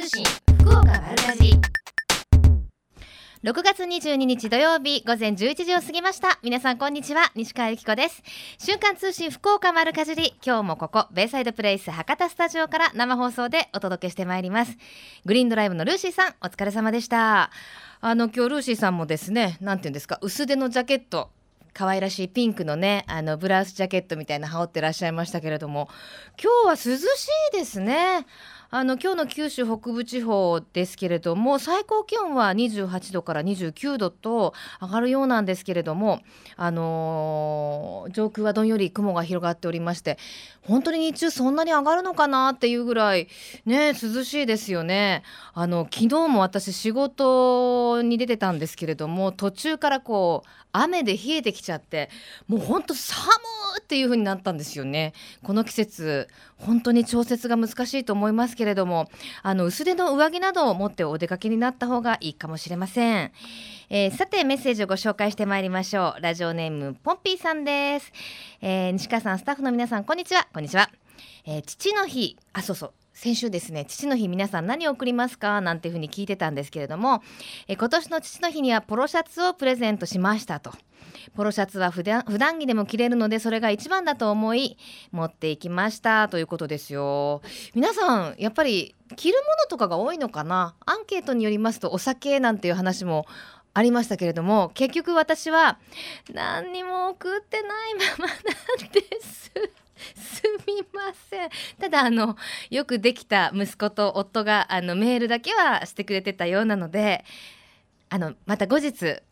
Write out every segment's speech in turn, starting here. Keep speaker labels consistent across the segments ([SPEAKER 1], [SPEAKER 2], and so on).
[SPEAKER 1] 通信福岡丸かじ6月22日土曜日午前11時を過ぎました。皆さんこんにちは西川由紀子です。瞬間通信福岡丸かじり。今日もここベイサイドプレイス博多スタジオから生放送でお届けしてまいります。グリーンドライブのルーシーさんお疲れ様でした。あの今日ルーシーさんもですねなんていうんですか薄手のジャケット可愛らしいピンクのねあのブラウスジャケットみたいな羽織ってらっしゃいましたけれども今日は涼しいですね。あの今日の九州北部地方ですけれども最高気温は28度から29度と上がるようなんですけれども、あのー、上空はどんより雲が広がっておりまして本当に日中そんなに上がるのかなっていうぐらいね涼しいですよね。あの昨日も私仕事に出てたんですけれども途中からこう雨で冷えてきちゃってもう本当寒っていう風になったんですよね。この季節本当に調節が難しいと思いますけれどもあの薄手の上着などを持ってお出かけになった方がいいかもしれません、えー、さてメッセージをご紹介してまいりましょう。ラジオネームポンピーさんです、えー、西川さんスタッフの皆さんこんにちは。こんにちは、えー、父の日。あそうそう。先週ですね父の日皆さん何を送りますか？なんていうふうに聞いてたんですけれどもえ今年の父の日にはポロシャツをプレゼントしましたと。ポロシャツは普段普段着でも着れるのでそれが一番だと思い持っていきましたということですよ。皆さんやっぱり着るものとかが多いのかな？アンケートによりますとお酒なんていう話もありましたけれども結局私は何にも送ってないままなんです。すみません。ただあのよくできた息子と夫があのメールだけはしてくれてたようなのであのまた後日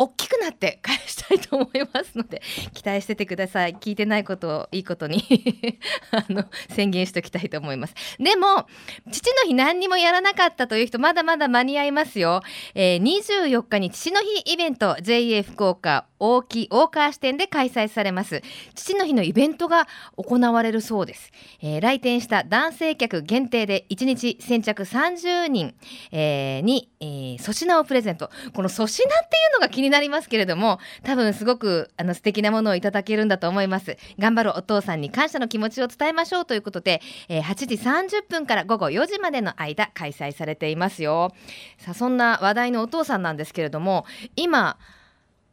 [SPEAKER 1] 大きくなって返したいと思いますので 期待しててください。聞いてないことをいいことに あの宣言しておきたいと思います。でも父の日何にもやらなかったという人まだまだ間に合いますよ、えー、24日に父の日イベント JA 福岡大木大川支店で開催されます。父の日のイベントが行われるそうです、えー、来店した男性客限定で1日先着30人、えー、に、えー、粗品をプレゼント。この粗品っていうのが気になりますけれども多分すごくあの素敵なものをいただけるんだと思います。頑張るお父さんに感謝の気持ちを伝えましょうということで、えー、8時30分から午後4時までの間開催されていますよ。さあそんな話題のお父さんなんですけれども今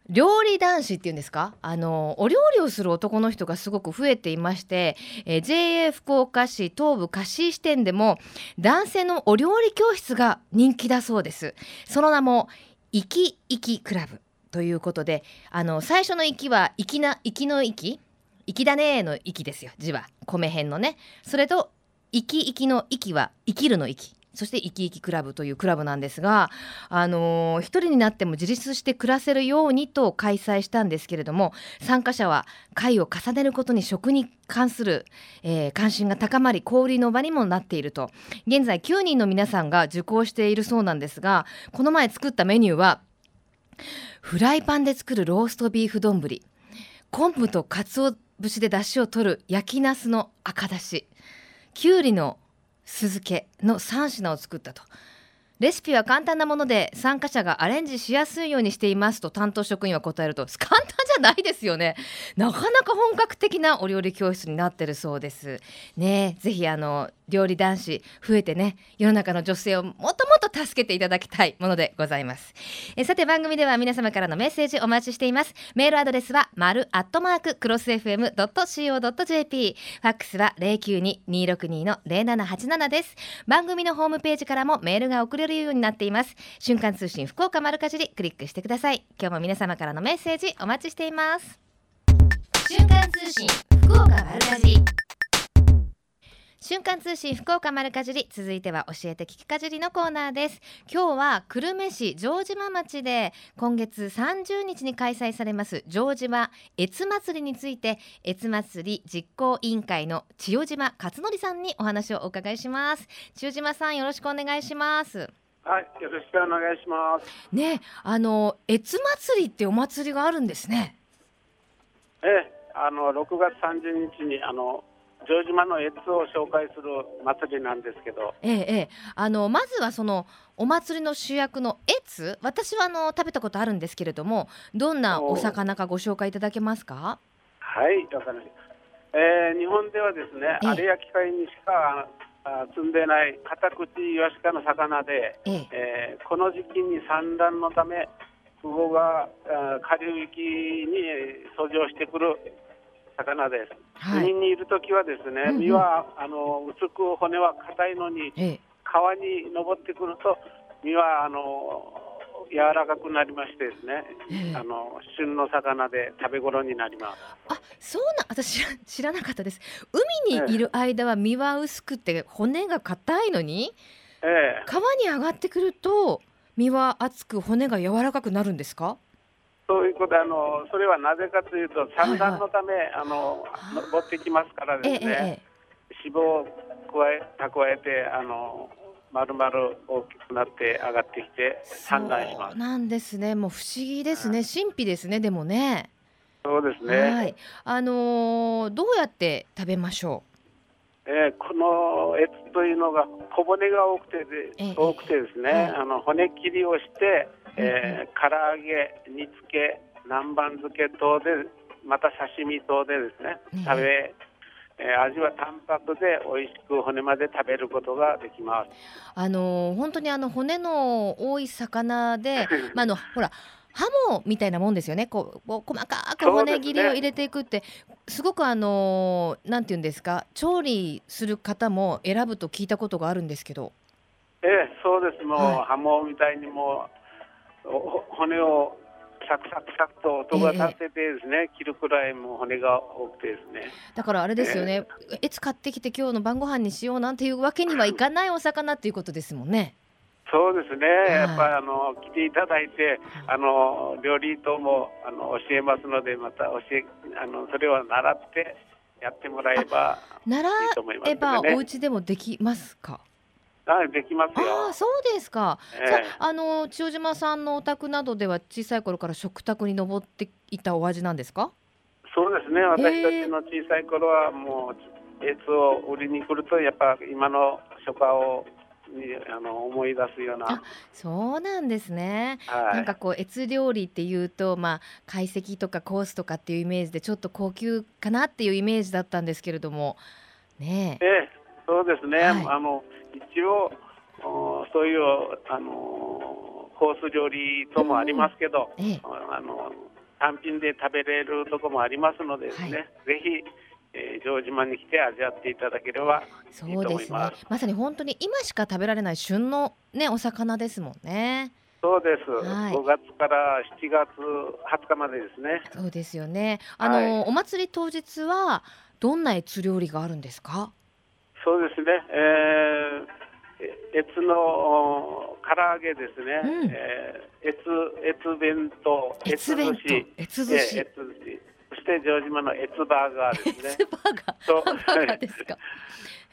[SPEAKER 1] 料理男子っていうんですか？あのお料理をする男の人がすごく増えていまして、えー、JA 福岡市東部貸し支店でも男性のお料理教室が人気だそうです。その名も生き生きクラブ。ということであの最初の「きは「きな「きの「き」「きだね」の「き」ですよ字は。米編のね。それと「生き生き」の「き」は「生きる」の「き」そして生き生きクラブというクラブなんですが、あのー、一人になっても自立して暮らせるようにと開催したんですけれども参加者は会を重ねることに食に関する、えー、関心が高まり交流の場にもなっていると。現在9人の皆さんが受講しているそうなんですがこの前作ったメニューはフライパンで作るローストビーフ丼。昆布と鰹節で出汁を取る焼きなすの赤だし。きゅうりの酢漬けの3品を作ったと。レシピは簡単なもので参加者がアレンジしやすいようにしていますと担当職員は答えると。簡単じゃないですよね。なかなか本格的なお料理教室になってるそうです。ねぜひあの料理男子増えてね世の中の女性をもっともっと助けていただきたいものでございます。えさて番組では皆様からのメッセージお待ちしています。メールアドレスは丸アットマーククロス FM.co.jp ファックスは092-262の0787です。番組のホームページからもメールが送れるようになっています。瞬間通信福岡丸かじりクリックしてください。今日も皆様からのメッセージお待ちしています。瞬間通信福岡丸かじり。瞬間通信福岡丸かじり続いては教えて聞きかじりのコーナーです。今日は久留米市城島町で今月30日に開催されます城島越祭りについて越祭り実行委員会の千代島勝則さんにお話をお伺いします。千代島さんよろしくお願いします
[SPEAKER 2] はい、よろしくお願いします。
[SPEAKER 1] ね、あの越祭りってお祭りがあるんですね。
[SPEAKER 2] ええ、あの6月30日にあの城島の越を紹介する祭りなんですけど、
[SPEAKER 1] ええええ、あのまずはそのお祭りの主役の越私はあの食べたことあるんですけれどもどんなお魚かご紹介いただけますか？
[SPEAKER 2] はいわかりました、えー、日本ではですね有明海にしかあ積んでないカタクチイワシ科の魚で、
[SPEAKER 1] ええ。
[SPEAKER 2] えーこの時期に産卵のため父母があ下流域に遡上してくる魚です。
[SPEAKER 1] はい。
[SPEAKER 2] 海にいるときはですね、身はあの薄く骨は硬いのに
[SPEAKER 1] ええ。
[SPEAKER 2] 川に登ってくると身はあの柔らかくなりましてですね、
[SPEAKER 1] ええ。
[SPEAKER 2] あの旬の魚で食べ頃になります。
[SPEAKER 1] あそうな私知らなかったです。海にいる間は身は薄くて骨が硬いのに
[SPEAKER 2] ええ。
[SPEAKER 1] 川に上がってくると身は厚く骨が柔らかくなるんですか？
[SPEAKER 2] そういうことであのそれはなぜかというと産卵のため、あの
[SPEAKER 1] あー。
[SPEAKER 2] 登ってきますからです
[SPEAKER 1] えええ
[SPEAKER 2] ね、
[SPEAKER 1] え。
[SPEAKER 2] 脂肪を加え蓄えてあの丸々大きくなって上がってきて産卵します。
[SPEAKER 1] そうなんですね。もう不思議ですね。神秘ですねでもね。
[SPEAKER 2] そうですね。
[SPEAKER 1] はい。あのーどうやって食べましょ
[SPEAKER 2] えーこのエツというのが小骨が多くてで、
[SPEAKER 1] ええ
[SPEAKER 2] 多くてですね、
[SPEAKER 1] はい。
[SPEAKER 2] あの骨切りをして、えー唐揚げ、煮付け、南蛮漬け等でまた刺身等でですね
[SPEAKER 1] ね
[SPEAKER 2] 食べ、えー味は淡白で美味しく骨まで食べることができます。
[SPEAKER 1] うあのー本当にあの骨の多い魚で まああのほらハモみたいなもんですよね。こう細かく骨切りを入れていくって。すごくあのーなんて言うんですか調理する方も選ぶと聞いたことがあるんですけど。
[SPEAKER 2] ええそうです。もう、
[SPEAKER 1] はい。
[SPEAKER 2] ハモみたいにもうお骨をサクサクサクと音が立ててですね、切るくらいもう骨が多くてですね。
[SPEAKER 1] だからあれですよね、いつ買ってきて今日の晩ご飯にしようなんていうわけにはいかないお魚っていうことですもんね。
[SPEAKER 2] そうですね、
[SPEAKER 1] い。
[SPEAKER 2] やっぱりあの来ていただいて、あの料理等もあの教えますので、また教えあのそれを習ってやってもらえば
[SPEAKER 1] 習
[SPEAKER 2] いいと思います
[SPEAKER 1] えば
[SPEAKER 2] けどね
[SPEAKER 1] お家でもできますか？
[SPEAKER 2] あできますよ。
[SPEAKER 1] ああそうですか。
[SPEAKER 2] ええ
[SPEAKER 1] じゃああの千代島さんのお宅などでは小さい頃から食卓に上っていたお味なんですか？
[SPEAKER 2] そうですね、私たちの小さい頃はもう、エツを売りに来ると、やっぱ今の初夏をにあの思い出すような、
[SPEAKER 1] あそうなんですね。
[SPEAKER 2] はい、
[SPEAKER 1] なんかこう越料理っていうとまあ懐石とかコースとかっていうイメージでちょっと高級かなっていうイメージだったんですけれどもねえ
[SPEAKER 2] ええ、そうですね、
[SPEAKER 1] はい
[SPEAKER 2] あの一応、おそういうあのコース料理ともありますけど、
[SPEAKER 1] ええ。
[SPEAKER 2] あの単品で食べれるとこもありますのでですね、
[SPEAKER 1] はい。
[SPEAKER 2] ぜひ、えー城島に来て味わっていただければいいと
[SPEAKER 1] そうですね。
[SPEAKER 2] 思います。
[SPEAKER 1] まさに本当に今しか食べられない旬のねお魚ですもんね。
[SPEAKER 2] そうです、
[SPEAKER 1] はい。
[SPEAKER 2] 5月から7月20日までですね。
[SPEAKER 1] そうですよね。あの、
[SPEAKER 2] はい。
[SPEAKER 1] お祭り当日はどんな越料理があるんですか？
[SPEAKER 2] そうですね、えー、え越のお唐揚げですね、
[SPEAKER 1] うん。
[SPEAKER 2] えー、越越弁当、
[SPEAKER 1] 越
[SPEAKER 2] 寿司、
[SPEAKER 1] 越寿司。
[SPEAKER 2] えー越寿司。そして城島の越バーガーですね。
[SPEAKER 1] ス。バーガ
[SPEAKER 2] そう
[SPEAKER 1] ー。ハンバーガーですか。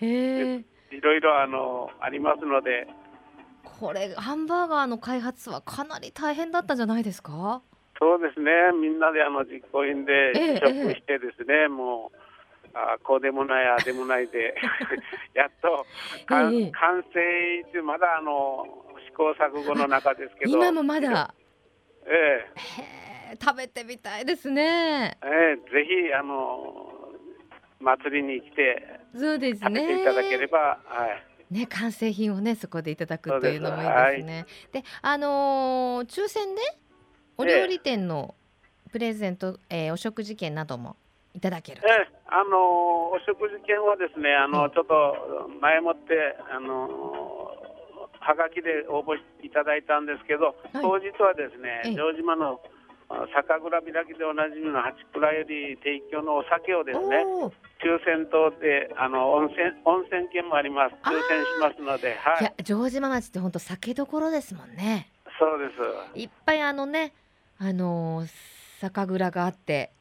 [SPEAKER 1] へえ
[SPEAKER 2] いろいろあのありますので、
[SPEAKER 1] これハンバーガーの開発はかなり大変だったんじゃないですか？
[SPEAKER 2] そうですね、みんなであの実行委員で
[SPEAKER 1] ええ
[SPEAKER 2] 試食してですね、もう。あこうでもない、ああでもないで、やっと完,、
[SPEAKER 1] ええ。
[SPEAKER 2] 完成ってまだあの試行錯誤の中ですけど、
[SPEAKER 1] 今もまだ？
[SPEAKER 2] ええ。
[SPEAKER 1] 食べてみたいですね。
[SPEAKER 2] ええぜひあの祭りに来て
[SPEAKER 1] そうです
[SPEAKER 2] 食べ
[SPEAKER 1] ね
[SPEAKER 2] ていただければ、はい、
[SPEAKER 1] ね完成品をねそこでいただくというのもいいですね。であのー抽選でお料理店のプレゼント、えーお食事券などもいただける。
[SPEAKER 2] え。えあのお食事券はですねあの、
[SPEAKER 1] うん。
[SPEAKER 2] ちょっと前もってあのはがきで応募いただいたんですけど、
[SPEAKER 1] はい。
[SPEAKER 2] 当日はですね
[SPEAKER 1] ええ。
[SPEAKER 2] 城島のあ酒蔵開きでおなじみの八倉より提供のお酒をですね抽選等であの温泉温泉券もあります。抽選しますのではい。い
[SPEAKER 1] や城島町って本当酒どころですもんね。
[SPEAKER 2] そうです。
[SPEAKER 1] いっぱいあのねあのー酒蔵があって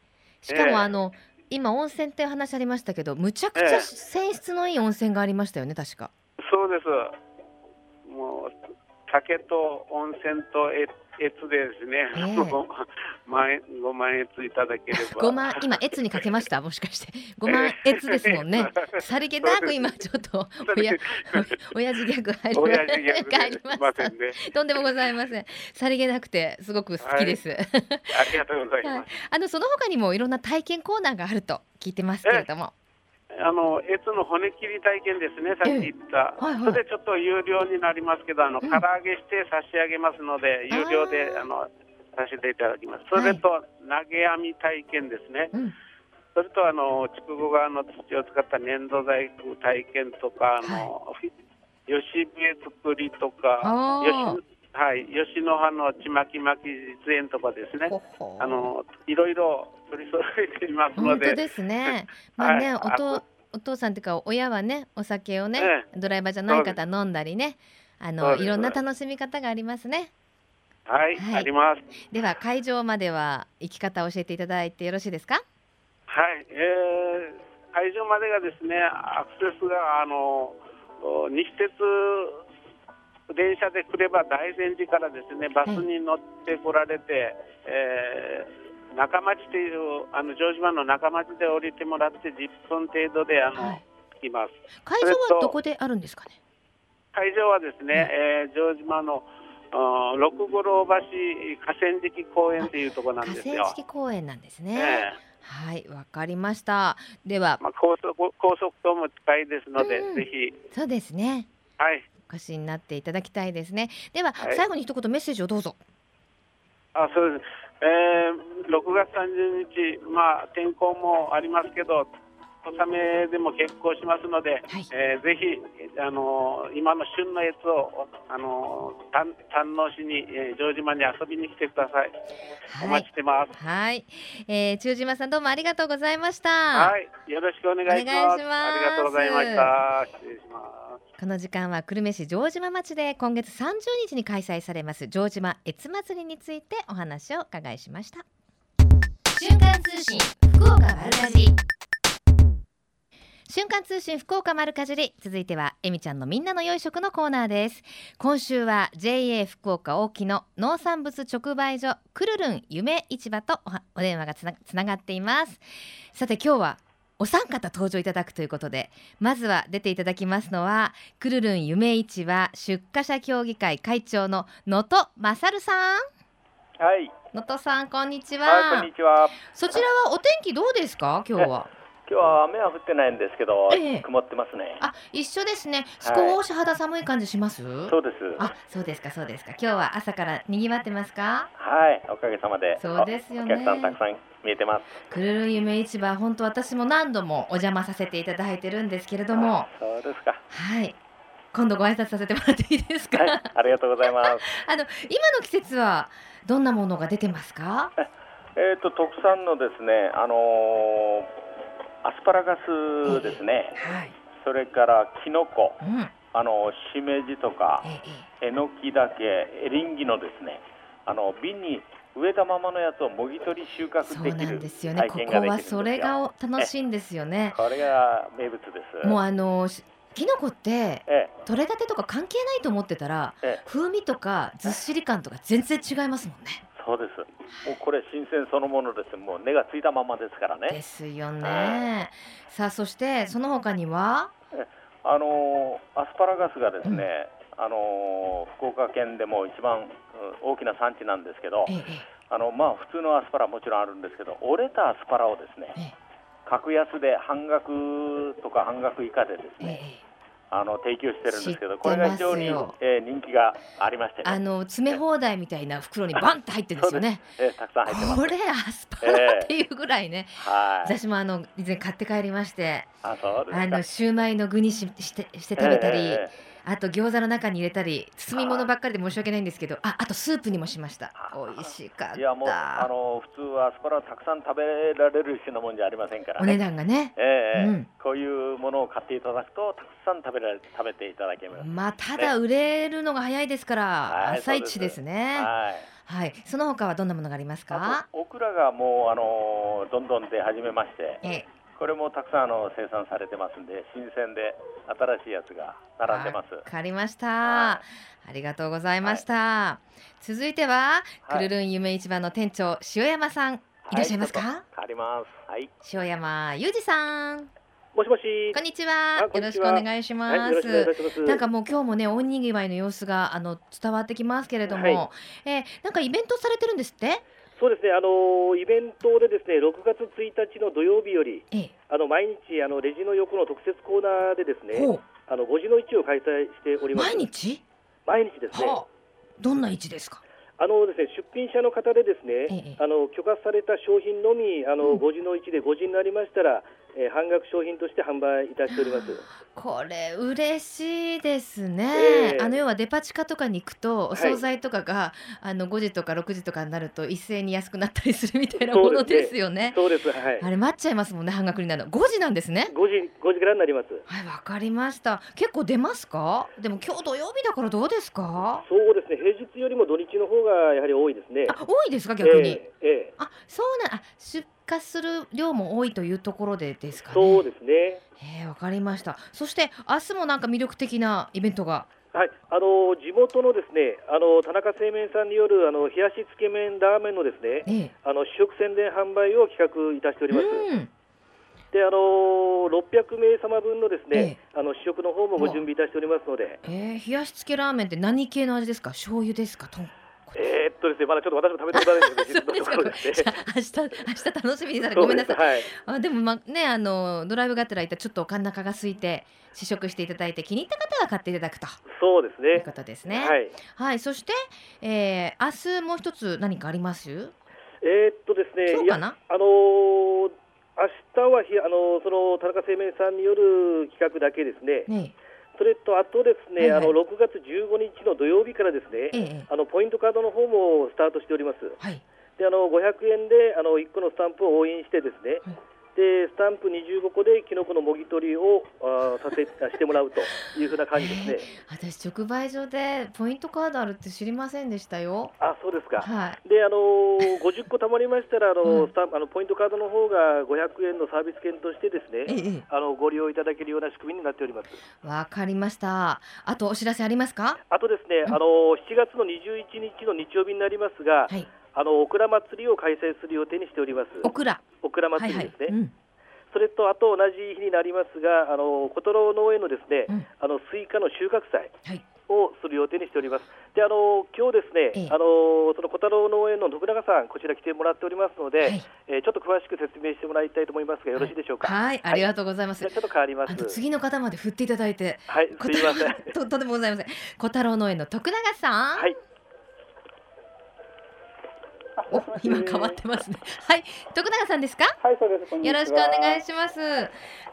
[SPEAKER 1] しか
[SPEAKER 2] ええ
[SPEAKER 1] もあの、今温泉って話ありましたけどむちゃくちゃ
[SPEAKER 2] ええ
[SPEAKER 1] 泉質のいい温泉がありましたよね確か。
[SPEAKER 2] そうです。もう酒と温泉とえ越でですね、
[SPEAKER 1] ええ。
[SPEAKER 2] ご万円ご万円いただければ。
[SPEAKER 1] 五万今越にかけました？もしかして。五万越ですもんね。さりげなく今ちょっとおやお親父ギャグ入りました。とんでもございません。さりげなくてすごく好きです、
[SPEAKER 2] ありがとうございます。
[SPEAKER 1] あのその他にもいろんな体験コーナーがあると聞いてますけれども。
[SPEAKER 2] えあの越の骨切り体験ですね、さっき言った、
[SPEAKER 1] はいはい。
[SPEAKER 2] それでちょっと有料になりますけど、あの
[SPEAKER 1] うん。
[SPEAKER 2] 唐揚げして差し上げますので、有料で
[SPEAKER 1] あ
[SPEAKER 2] のさせていただきます。それと、投げ網体験ですね、
[SPEAKER 1] うん。
[SPEAKER 2] それとあの筑後川の土を使った粘土細工体験とか、あの吉笛作りとか、はい、吉野葉のちまき巻き実演とかですね、
[SPEAKER 1] ほほ
[SPEAKER 2] あのいろいろ取り揃えていますので。
[SPEAKER 1] 本当ですね。まあね、
[SPEAKER 2] はい
[SPEAKER 1] おとお父さんというか親はねお酒をね、
[SPEAKER 2] え
[SPEAKER 1] ドライバーじゃない方飲んだりねあのいろんな楽しみ方がありますね。
[SPEAKER 2] はい、
[SPEAKER 1] はい
[SPEAKER 2] あります。
[SPEAKER 1] では会場までは行き方を教えていただいてよろしいですか？
[SPEAKER 2] はい、えー、会場までがですね、アクセスがあのお西鉄電車で来れば大善寺からですね、バスに乗ってこられて、えー中町というあの城島の中町で降りてもらって10分程度であの、
[SPEAKER 1] はい
[SPEAKER 2] 着きます。
[SPEAKER 1] 会場はどこであるんですかね？
[SPEAKER 2] 会場はですね、えー城島の六五郎橋河川敷公園というところなん
[SPEAKER 1] 河
[SPEAKER 2] ですよ
[SPEAKER 1] 川。敷公園なんですね。
[SPEAKER 2] え
[SPEAKER 1] はい、わかりました。では
[SPEAKER 2] ー、まあ、高速高速とも近いですので、
[SPEAKER 1] うん
[SPEAKER 2] ぜひ、
[SPEAKER 1] そうですね。
[SPEAKER 2] はい、
[SPEAKER 1] お越しになっていただきたいですね。では、
[SPEAKER 2] はい
[SPEAKER 1] 最後に一言メッセージをどうぞ。
[SPEAKER 2] あそうです、えー、6月30日、まあ、天候もありますけど、小雨でも結構しますので、
[SPEAKER 1] はい
[SPEAKER 2] えーぜひ、あのー今の旬のやつを、あのー堪堪能しに、えー城島に遊びに来てください。お
[SPEAKER 1] はい
[SPEAKER 2] 待ちしてます。
[SPEAKER 1] はい、えー、中島さんどうもありがとうございました。
[SPEAKER 2] はい、よろしくお願いします。
[SPEAKER 1] ます
[SPEAKER 2] ありがとうございました。失礼します。
[SPEAKER 1] この時間は久留米市城島町で今月30日に開催されます城島越祭りについてお話をお伺いしました。瞬間通信福岡丸かじり。瞬間通信福岡丸かじり。続いてはえみちゃんのみんなの良い食のコーナーです。今週は JA 福岡大木の農産物直売所くるるん夢市場とお電話がつなつながっています。さて今日はお三方登場いただくということでまずは出ていただきますのはくるるん夢市場出荷者協議会会長の能登勝さん。
[SPEAKER 3] はい、
[SPEAKER 1] 能登さんこんにちは、
[SPEAKER 3] はい、こんにちは。
[SPEAKER 1] そちらはお天気どうですか？今日は
[SPEAKER 3] 今日は雨は降ってないんですけど、
[SPEAKER 1] ええ
[SPEAKER 3] 曇ってますね。
[SPEAKER 1] あ一緒ですね
[SPEAKER 3] はい
[SPEAKER 1] 少し肌寒い感じします、
[SPEAKER 3] そうです。
[SPEAKER 1] あそうですかそうですか今日は朝から賑わってますか？
[SPEAKER 3] はい、おかげさまで。
[SPEAKER 1] そうですよね
[SPEAKER 3] お客さんたくさん見えてます。
[SPEAKER 1] くるるん夢市場本当私も何度もお邪魔させていただいてるんですけれども
[SPEAKER 3] あそうですか。
[SPEAKER 1] はい今度ご挨拶させてもらっていいですか、
[SPEAKER 3] はい、ありがとうございます。
[SPEAKER 1] あの今の季節はどんなものが出てますか？
[SPEAKER 3] えっ、と特産のですね、あのーアスパラガスですね。
[SPEAKER 1] はい、
[SPEAKER 3] それからキノコ、
[SPEAKER 1] うん、
[SPEAKER 3] あのしめじとか
[SPEAKER 1] え
[SPEAKER 3] のきだけ、エリンギのですね、あの瓶に植えたままのやつをもぎ取り収穫
[SPEAKER 1] えそうな
[SPEAKER 3] できる
[SPEAKER 1] んですよね。
[SPEAKER 3] 体
[SPEAKER 1] ここ
[SPEAKER 3] 験ができるんですよ。
[SPEAKER 1] はそれがお楽しいんですよね。
[SPEAKER 3] これが名物です。
[SPEAKER 1] もうあのしキノコって
[SPEAKER 3] ええ。
[SPEAKER 1] 取れたてとか関係ないと思ってたら
[SPEAKER 3] ええ。
[SPEAKER 1] 風味とかずっしり感とか全然違いますもんね
[SPEAKER 3] そうです。もうこれ新鮮そのものです。もう根がついたままですからね。
[SPEAKER 1] ですよねさあそしてその他には？
[SPEAKER 3] あのーアスパラガスがですね、あのー福岡県でも一番うん大きな産地なんですけど
[SPEAKER 1] え、え
[SPEAKER 3] あのまあ普通のアスパラはもちろんあるんですけど、折れたアスパラをですね、
[SPEAKER 1] ええ
[SPEAKER 3] 格安で半額とか半額以下でです
[SPEAKER 1] ええ
[SPEAKER 3] ね、
[SPEAKER 1] ええ
[SPEAKER 3] あの提供してるんですけど、これが非常に、えー人気がありましてね、
[SPEAKER 1] あの詰め放題みたいな袋にバンって入ってるんですよね。
[SPEAKER 3] えーたくさん入ってます。
[SPEAKER 1] これアスパラっていうぐらいね、
[SPEAKER 3] はい。
[SPEAKER 1] 私もあの以前買って帰りまして
[SPEAKER 3] あ。
[SPEAKER 1] あのシューマイの具にししてして食べたり、
[SPEAKER 3] えーえー
[SPEAKER 1] あと餃子の中に入れたり包み物ばっかりで申し訳ないんですけどああとスープにもしました。美味しかった。
[SPEAKER 3] いやもうあの普通はアスパラをたくさん食べられる品物じゃありませんから
[SPEAKER 1] お値
[SPEAKER 3] ね。
[SPEAKER 1] 段がね。
[SPEAKER 3] ええ
[SPEAKER 1] うん。
[SPEAKER 3] こういうものを買っていただくとたくさん食べられ食べていただけます。
[SPEAKER 1] まあただ売れるのが早いですから、
[SPEAKER 3] はい
[SPEAKER 1] 朝一ですね。
[SPEAKER 3] はい。
[SPEAKER 1] はい。その他はどんなものがありますか？
[SPEAKER 3] オクラがもうあのどんどん出始めまして、
[SPEAKER 1] ええ
[SPEAKER 3] これもたくさんあの生産されてますんで新鮮で新しいやつが並んでます。
[SPEAKER 1] わかりました、
[SPEAKER 3] は
[SPEAKER 1] ありがとうございました、続いては、
[SPEAKER 3] はい。
[SPEAKER 1] くるるん夢市場の店長塩山さんい。らっしゃいますか、
[SPEAKER 3] はちょっと変わります。はい。
[SPEAKER 1] 塩山裕二さん。
[SPEAKER 4] もしもし。
[SPEAKER 1] こんにちは。よろしくお願いします、
[SPEAKER 4] はい、ます。
[SPEAKER 1] なんかもう今日もね大にぎわいの様子があの伝わってきますけれども、
[SPEAKER 4] は
[SPEAKER 1] えーなんかイベントされてるんですって？
[SPEAKER 4] そそうですね、あのイベントでですね6月1日の土曜日より、
[SPEAKER 1] ええ、
[SPEAKER 4] あの毎日あのレジの横の特設コーナーでですね、あの5時の市を開催しております。
[SPEAKER 1] 毎日？
[SPEAKER 4] 毎日ですね。
[SPEAKER 1] はあ、どんな位置ですか？
[SPEAKER 4] あのですね出品者の方でですね、
[SPEAKER 1] ええ。
[SPEAKER 4] あの許可された商品のみあの、
[SPEAKER 1] うん。
[SPEAKER 4] 5時の1で5時になりましたら、えー半額商品として販売いたしております。
[SPEAKER 1] これ嬉しいですね、
[SPEAKER 4] ええ
[SPEAKER 1] あの要はデパ地下とかに行くとお
[SPEAKER 4] い
[SPEAKER 1] 惣菜とかが、あの5時とか6時とかになると一斉に安くなったりするみたいなもの
[SPEAKER 4] です
[SPEAKER 1] よね
[SPEAKER 4] そうです。はい。
[SPEAKER 1] あれ待っちゃいますもんね半額になるの5時なんですね
[SPEAKER 4] 5時5時からになります。
[SPEAKER 1] はいわかりました結構出ますか？でも今日土曜日だからどうですか？
[SPEAKER 4] そうですね。平日よりも土日の方がやはり多いですね。
[SPEAKER 1] あ多いですか逆に、
[SPEAKER 4] ええええ
[SPEAKER 1] あそうなんあ出荷する量も多いというところでですかね。
[SPEAKER 4] そうですね。
[SPEAKER 1] えーわかりました。そして明日もなんか魅力的なイベントが？
[SPEAKER 4] はい、あの地元のですね、あの田中製麺さんによるあの冷やしつけ麺ラーメンのですね、
[SPEAKER 1] ええ。
[SPEAKER 4] あの試食宣伝販売を企画いたしております。
[SPEAKER 1] うん。
[SPEAKER 4] で、あの600名様分のですね、
[SPEAKER 1] え
[SPEAKER 4] あの試食の方もご準備いたしておりますので、
[SPEAKER 1] えー、冷やしつけラーメンって何系の味ですか？醤油ですか？とんこつ
[SPEAKER 4] えーっとですね、まだちょっと私も食べたことないんで ですね。
[SPEAKER 1] 明日明日楽しみにされごめんなさい。
[SPEAKER 4] はい、
[SPEAKER 1] あでもまねあのドライブがてら行ったらちょっとお腹が空いて試食していただいて気に入った方は買っていただくと。
[SPEAKER 4] そうです
[SPEAKER 1] いう
[SPEAKER 4] ね。
[SPEAKER 1] ことですね。
[SPEAKER 4] はい、
[SPEAKER 1] はい、そして、えー、明日もう一つ何かあります？
[SPEAKER 4] えーっとですね、あのー明日はひあのーその田中製麺さんによる企画だけですね。
[SPEAKER 1] ね
[SPEAKER 4] それとあとですね、
[SPEAKER 1] はいはい。
[SPEAKER 4] あの6月15日の土曜日からですね、
[SPEAKER 1] ええ。え
[SPEAKER 4] あのポイントカードの方もスタートしております。
[SPEAKER 1] はい。
[SPEAKER 4] で、あの500円であの1個のスタンプを押印してですね、
[SPEAKER 1] はい
[SPEAKER 4] でスタンプ25個でキノコのもぎ取りをあーさせしてもらうというふうな感じですね。
[SPEAKER 1] 私直売所でポイントカードあるって知りませんでしたよ。
[SPEAKER 4] あ、そうですか。
[SPEAKER 1] はい。
[SPEAKER 4] で、あのー50個貯まりましたら、あの
[SPEAKER 1] うん。
[SPEAKER 4] スタあのポイントカードの方が500円のサービス券としてです
[SPEAKER 1] え
[SPEAKER 4] ね、
[SPEAKER 1] え
[SPEAKER 4] あのご利用いただけるような仕組みになっております。
[SPEAKER 1] わかりました。あとお知らせありますか？
[SPEAKER 4] あとですね、
[SPEAKER 1] うん。
[SPEAKER 4] あの7月の21日の日曜日になりますが、
[SPEAKER 1] はい
[SPEAKER 4] あのオクラ祭りを開催する予定にしております。
[SPEAKER 1] オクラ
[SPEAKER 4] オクラ
[SPEAKER 1] はいはい
[SPEAKER 4] 祭りですね。
[SPEAKER 1] うん
[SPEAKER 4] それとあと同じ日になりますが、あの小太郎農園のですね、
[SPEAKER 1] うん
[SPEAKER 4] あのスイカの収穫祭
[SPEAKER 1] はい
[SPEAKER 4] をする予定にしております。で、あの今日ですね、
[SPEAKER 1] ええ
[SPEAKER 4] あのその小太郎農園の徳永さんこちら来てもらっておりますので、
[SPEAKER 1] はい
[SPEAKER 4] えーちょっと詳しく説明してもらいたいと思いますがよろしいでしょうか。
[SPEAKER 1] はいありがとうございます、
[SPEAKER 4] ちょっと変わります。
[SPEAKER 1] あと次の方まで振っていただいて
[SPEAKER 4] はい、すいません。
[SPEAKER 1] とんでもございません小太郎農園の徳永さん
[SPEAKER 4] はい、
[SPEAKER 1] お今変わってますね。はい。徳永さんですか？
[SPEAKER 5] はい、そうです。
[SPEAKER 1] よろしくお願いします。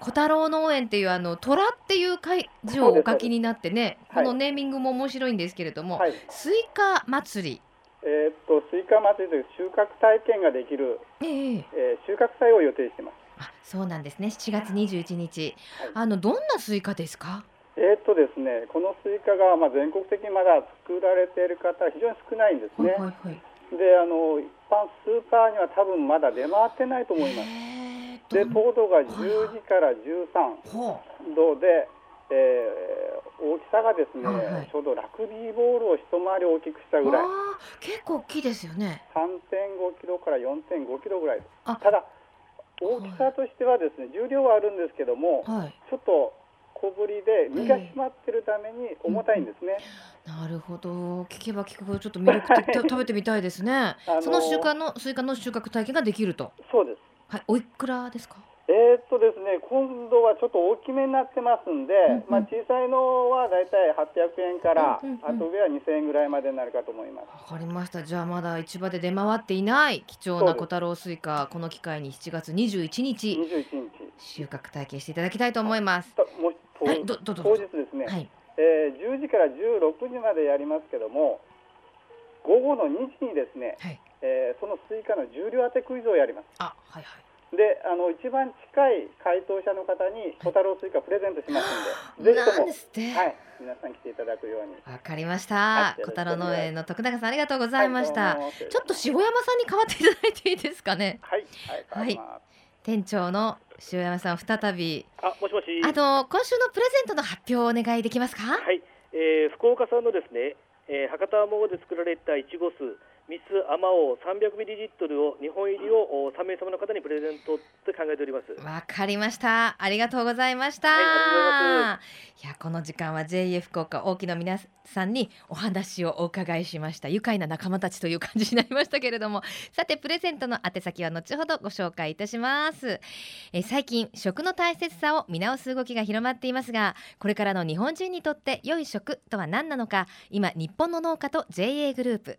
[SPEAKER 1] 小太郎農園っていうあの虎っていう漢字をお書きになってね
[SPEAKER 5] はい。
[SPEAKER 1] このネーミングも面白いんですけれども、
[SPEAKER 5] はい。
[SPEAKER 1] スイカ祭り。
[SPEAKER 5] えーっと、スイカ祭りという収穫体験ができる、
[SPEAKER 1] ええ。
[SPEAKER 5] えー収穫祭を予定しています。
[SPEAKER 1] あそうなんですね。7月21日、
[SPEAKER 5] はい。
[SPEAKER 1] あのどんなスイカですか？
[SPEAKER 5] えーっとですね、このスイカが、まあ、全国的にまだ作られている方は非常に少ないんですね。
[SPEAKER 1] はいはいはい
[SPEAKER 5] で、あの、一般スーパーには多分まだ出回ってないと思います。で、糖度が12から13
[SPEAKER 1] ほ
[SPEAKER 5] どで、えー大きさがですね、
[SPEAKER 1] はいはい。
[SPEAKER 5] ちょうどラグビーボールを一回り大きくした
[SPEAKER 1] う
[SPEAKER 5] ぐらい、
[SPEAKER 1] 結構大きいですよね。
[SPEAKER 5] 3.5キロから4.5キロぐらい。ただ大きさとしてはですね重量はあるんですけども
[SPEAKER 1] はい。
[SPEAKER 5] ちょっと小ぶりで身が締まってるために重たいんですね、
[SPEAKER 1] なるほど。聞けば聞くほどちょっと魅力的た 食べてみたいですね、
[SPEAKER 5] あの
[SPEAKER 1] その収穫のスイカの収穫体験ができると。
[SPEAKER 5] そうです。
[SPEAKER 1] はい。おいくらですか？
[SPEAKER 5] えーっとですね今度はちょっと大きめになってますんで、
[SPEAKER 1] うんうん。
[SPEAKER 5] まあ、小さいのはだいたい800円から、
[SPEAKER 1] うんうんうん。
[SPEAKER 5] あと上は2000円ぐらいまでになるかと思います。
[SPEAKER 1] わかりました。じゃあまだ市場で出回っていない貴重な小太郎スイカこの機会に7月21日
[SPEAKER 5] 21日。
[SPEAKER 1] 収穫体験していただきたいと思います。
[SPEAKER 5] ともう当
[SPEAKER 1] はいどどうぞ。
[SPEAKER 5] 当日ですね、
[SPEAKER 1] はい
[SPEAKER 5] えー10時から16時までやりますけども午後の2時にですね、
[SPEAKER 1] はい。
[SPEAKER 5] えーそのスイカの重量当てクイズをやります。
[SPEAKER 1] あはいはい。
[SPEAKER 5] であの一番近い回答者の方に小太郎スイカプレゼントしますんで、ぜひともはい皆さん来ていただくように。
[SPEAKER 1] わかりました、
[SPEAKER 5] はい
[SPEAKER 1] 小太郎農園の徳永さんありがとうございました、
[SPEAKER 5] はい
[SPEAKER 1] ちょっと塩山さんに代わっていただいていいですかね。
[SPEAKER 5] はいはい。
[SPEAKER 1] 店長の塩山さん再び。
[SPEAKER 4] あ、もしもし。
[SPEAKER 1] あの今週のプレゼントの発表をお願いできますか？
[SPEAKER 4] はい、えー福岡産のですね、えー博多桃で作られたいちご酢、ミスアマオ300ミリリットルを2本入りをお3名様の方にプレゼントって考えております。
[SPEAKER 1] わかりました。ありがとうございました。
[SPEAKER 4] は
[SPEAKER 1] いやこの時間は JA 福岡大木の皆さんにお話をお伺いしました。愉快な仲間たちという感じになりましたけれども、さてプレゼントの宛先は後ほどご紹介いたします。えー最近食の大切さを見直す動きが広まっていますが、これからの日本人にとって良い食とは何なのか、今日本の農家と JA グループ、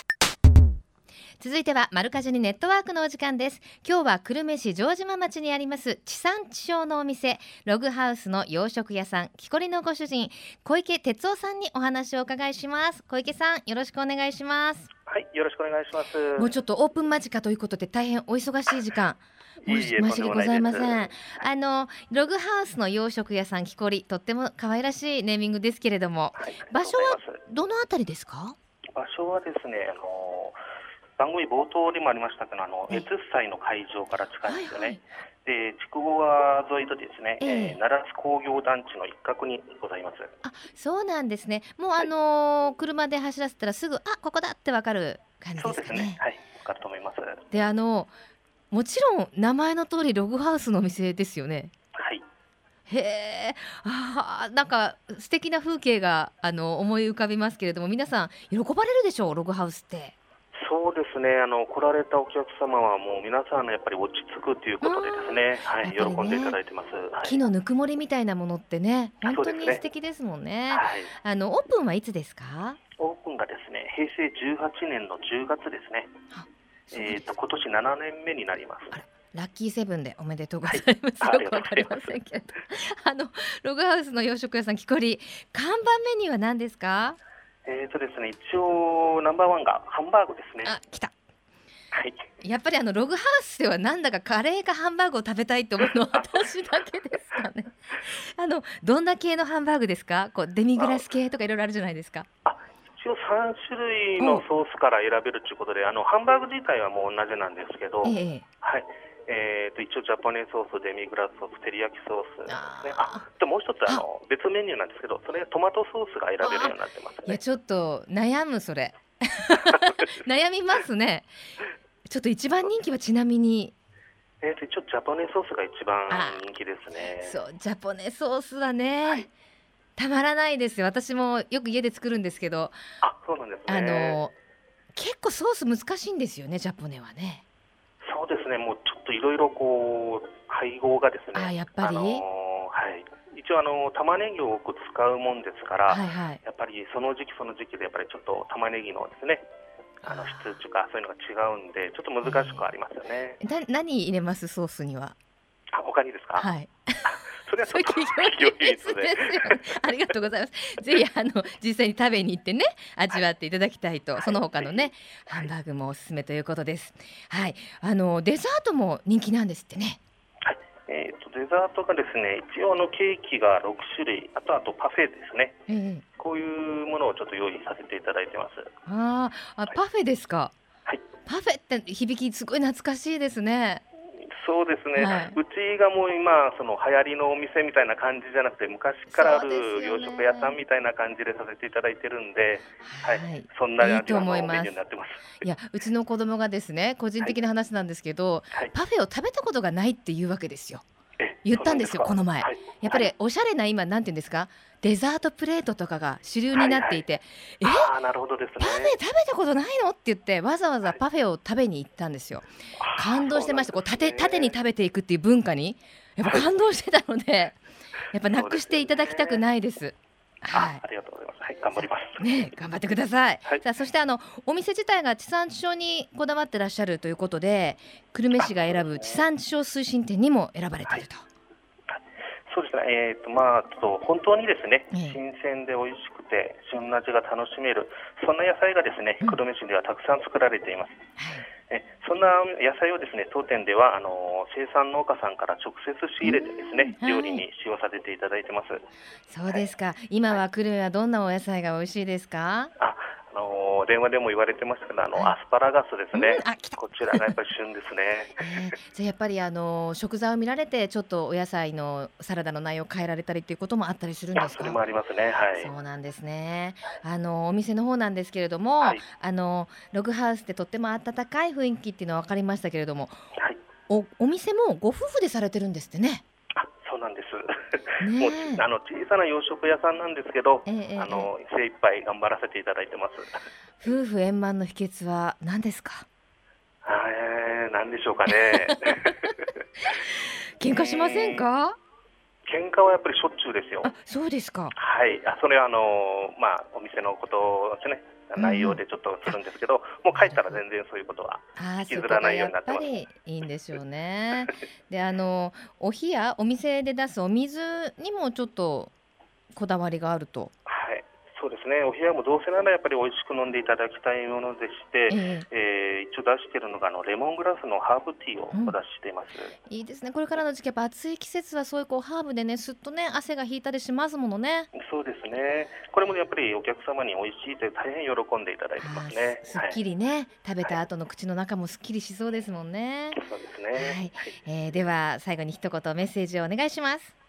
[SPEAKER 1] 続いては丸かじりネットワークのお時間です。今日は久留米市城島町にあります地産地消のお店ログハウスの洋食屋さん木こりのご主人小池哲夫さんにお話をお伺いします。小池さんよろしくお願いします。
[SPEAKER 6] はい、よろしくお願いします。
[SPEAKER 1] もうちょっとオープン間近ということで大変お忙しい時間。申し訳ございませ
[SPEAKER 6] とん
[SPEAKER 1] あのログハウスの洋食屋さん木こりとっても可愛らしいネーミングですけれども
[SPEAKER 6] はい、
[SPEAKER 1] 場所はどのあたりですか？
[SPEAKER 6] 場所はですね、あの番組冒頭にもありましたけど、あの
[SPEAKER 1] ええ
[SPEAKER 6] 越祭の会場から近いんですよね。
[SPEAKER 1] はいはい
[SPEAKER 6] で、筑後川沿いとですね、
[SPEAKER 1] ええ
[SPEAKER 6] えー奈良津工業団地の一角にございます。
[SPEAKER 1] あそうなんですねもうあのー車で走らせたらすぐあここだってわかる感じですかね
[SPEAKER 6] ですね。はい、わかると思います。
[SPEAKER 1] であのもちろん名前の通りログハウスのお店ですよね
[SPEAKER 6] はい。
[SPEAKER 1] へえあーなんか素敵な風景があの思い浮かびますけれども皆さん喜ばれるでしょうログハウスって
[SPEAKER 6] そうですね、あの来られたお客様はもう皆さんのやっぱり落ち着くということでですね、はい、
[SPEAKER 1] ね
[SPEAKER 6] 喜んでいただいてます。はい。
[SPEAKER 1] 木のぬくもりみたいなものってね本当に素敵ですもんね
[SPEAKER 6] はい、
[SPEAKER 1] あのオープンはいつですか？
[SPEAKER 6] オープンがですね、平成18年の10月ですね。
[SPEAKER 1] す
[SPEAKER 6] えーと今年7年目になります。
[SPEAKER 1] ラッキーセブンでおめでとうございます。
[SPEAKER 6] はい
[SPEAKER 1] よくわかりませんけれど。あのログハウスの洋食屋さん木こり看板メニューは何ですか？
[SPEAKER 6] えーとですね、一応ナンバーワンがハンバーグですね。
[SPEAKER 1] あ来た。
[SPEAKER 6] はい。
[SPEAKER 1] やっぱりあのログハウスではなんだかカレーかハンバーグを食べたいと思うのは 私だけですかね。あのどんな系のハンバーグですか？こうデミグラス系とかいろいろあるじゃないですか。
[SPEAKER 6] あ、一応3種類のソースから選べるということで、あのハンバーグ自体はもう同じなんですけど、
[SPEAKER 1] ええ
[SPEAKER 6] はい。えーと一応ジャパネソース、デミグラスソース、テリヤキソースですね。
[SPEAKER 1] あ
[SPEAKER 6] でもう一つあの別メニューなんですけど、それトマトソースが選べるようになってますね。
[SPEAKER 1] いやちょっと悩むそれ。悩みますね。ちょっと一番人気はちなみに
[SPEAKER 6] えーと一応ジャパネソースが一番
[SPEAKER 1] あ
[SPEAKER 6] 人気ですね。
[SPEAKER 1] そうジャポネソースだね、
[SPEAKER 6] はい
[SPEAKER 1] たまらないですよ私もよく家で作るんですけど、
[SPEAKER 6] あ、そうなんですね。
[SPEAKER 1] あの結構ソース難しいんですよねジャポネはね
[SPEAKER 6] そうですね、もうといろいろこう配合がですね、
[SPEAKER 1] あやっぱり？
[SPEAKER 6] のーはい、一応あの玉ねぎを多く使うもんですから、
[SPEAKER 1] はいはい。
[SPEAKER 6] やっぱりその時期その時期でやっぱりちょっと玉ねぎのですね、あの
[SPEAKER 1] あ
[SPEAKER 6] 質とかそういうのが違うんで、ちょっと難しくはありますよね。
[SPEAKER 1] な何入れます？ソースには。
[SPEAKER 6] あ、他にですか？
[SPEAKER 1] はい
[SPEAKER 6] それはち
[SPEAKER 1] それ
[SPEAKER 6] ょっと
[SPEAKER 1] 企業秘密でありがとうございます。ぜひあの実際に食べに行ってね味わっていただきたいと、
[SPEAKER 6] はい。
[SPEAKER 1] その他のねハンバーグもおすすめということです。はい。あのデザートも人気なんですってね。
[SPEAKER 6] はい、えっ、とデザートがですね、一応あのケーキが6種類、あとあとパフェですね。
[SPEAKER 1] ええ。
[SPEAKER 6] こういうものをちょっと用意させていただいてます。
[SPEAKER 1] あーあパフェですか、
[SPEAKER 6] はい。
[SPEAKER 1] パフェって響きすごい懐かしいですね
[SPEAKER 6] そうですね、
[SPEAKER 1] はい。う
[SPEAKER 6] ちがもう今、その流行りのお店みたいな感じじゃなくて、昔からある洋食屋さんみたいな感じでさせていただいてるんで、はい、
[SPEAKER 1] はい。
[SPEAKER 6] そんない
[SPEAKER 1] い
[SPEAKER 6] 味のメニ
[SPEAKER 1] と思います。
[SPEAKER 6] ューになってます。
[SPEAKER 1] いやうちの子供がですね個人的な話なんですけど、
[SPEAKER 6] はい、
[SPEAKER 1] パフェを食べたことがないっていうわけですよ。
[SPEAKER 6] え
[SPEAKER 1] 言ったんですよこの前。
[SPEAKER 6] はい。
[SPEAKER 1] やっぱり
[SPEAKER 6] はい。
[SPEAKER 1] おしゃれな今なんて言うんですか？デザートプレートとかが主流になっていて、え？
[SPEAKER 6] ああ、なるほどですね。
[SPEAKER 1] パ。フェ食べたことないの？って言ってわざわざパフェを食べに行ったんですよ。
[SPEAKER 6] あー
[SPEAKER 1] 感動してました。こう縦に食べていくっていう文化にやっぱ感動してたのでやっぱなくしていただきたくないです。は
[SPEAKER 6] あありがとうございます。はい、頑張ります。
[SPEAKER 1] いね頑張ってください、
[SPEAKER 6] はい。
[SPEAKER 1] さあそしてあのお店自体が地産地消にこだわってらっしゃるということで久留米市が選ぶ地産地消推進店にも選ばれていると、
[SPEAKER 6] そうですね、えーとまあ、ちょっと本当にですね、
[SPEAKER 1] ええ
[SPEAKER 6] 新鮮で美味しくて、旬の味が楽しめる、そんな野菜がですね、
[SPEAKER 1] うん
[SPEAKER 6] 久留米市ではたくさん作られています。
[SPEAKER 1] はい
[SPEAKER 6] えそんな野菜をですね当店ではあの生産農家さんから直接仕入れてですね、
[SPEAKER 1] うんはい
[SPEAKER 6] 料理に使用させていただいてます。
[SPEAKER 1] そうですか。今は久留米はどんなお野菜が美味しいですか？
[SPEAKER 6] ああの電話でも言われてますけどあの、
[SPEAKER 1] はい
[SPEAKER 6] アスパラガスですね
[SPEAKER 1] うん
[SPEAKER 6] こちらがやっぱり旬ですね。
[SPEAKER 1] えーじゃあやっぱりあの食材を見られてちょっとお野菜のサラダの内容を変えられたりっていうこともあったりするんですか？
[SPEAKER 6] あそれもありますねはい。
[SPEAKER 1] そうなんですね。あのお店の方なんですけれども、
[SPEAKER 6] はい
[SPEAKER 1] あのログハウスってとっても温かい雰囲気っていうのは分かりましたけれども、
[SPEAKER 6] はい
[SPEAKER 1] おお店もご夫婦でされてるんですってね。
[SPEAKER 6] なんです。
[SPEAKER 1] ね
[SPEAKER 6] もうあの小さな洋食屋さんなんですけど、
[SPEAKER 1] ええええ
[SPEAKER 6] あの精一杯頑張らせていただいてます。
[SPEAKER 1] 夫婦円満の秘訣は何ですか？
[SPEAKER 6] えー、なんでしょうかね。
[SPEAKER 1] 喧嘩しませんか？
[SPEAKER 6] 喧嘩はやっぱりしょっちゅうですよ。
[SPEAKER 1] あ、そうですか。
[SPEAKER 6] はい、あそれはあのまあお店のことですね。内容でちょっとするんですけど、もう帰ったら全然そういうことは。引きずらないようになって
[SPEAKER 1] そ
[SPEAKER 6] ます
[SPEAKER 1] こがやっぱりいいんでしょうね。で、あのお冷やお店で出すお水にもちょっとこだわりがあると。
[SPEAKER 6] はい、そうですね。お部屋もどうせならやっぱり美味しく飲んでいただきたいものでして、
[SPEAKER 1] ええ
[SPEAKER 6] えー一応出しているのがあのレモングラスのハーブティーを
[SPEAKER 1] うん
[SPEAKER 6] お出ししています。
[SPEAKER 1] いいですね。これからの時期やっぱ暑い季節はそういうこうハーブでねすっとね汗が引いたりしますものね。
[SPEAKER 6] そうですね。これもやっぱりお客様に美味しいと大変喜んでいただいてますね。
[SPEAKER 1] すすっきりね、食べた後の口の中もすっきりしそうですもんね。
[SPEAKER 6] はい、そうですね。
[SPEAKER 1] はい
[SPEAKER 6] はい
[SPEAKER 1] えーでは最後に一言メッセージをお願いします。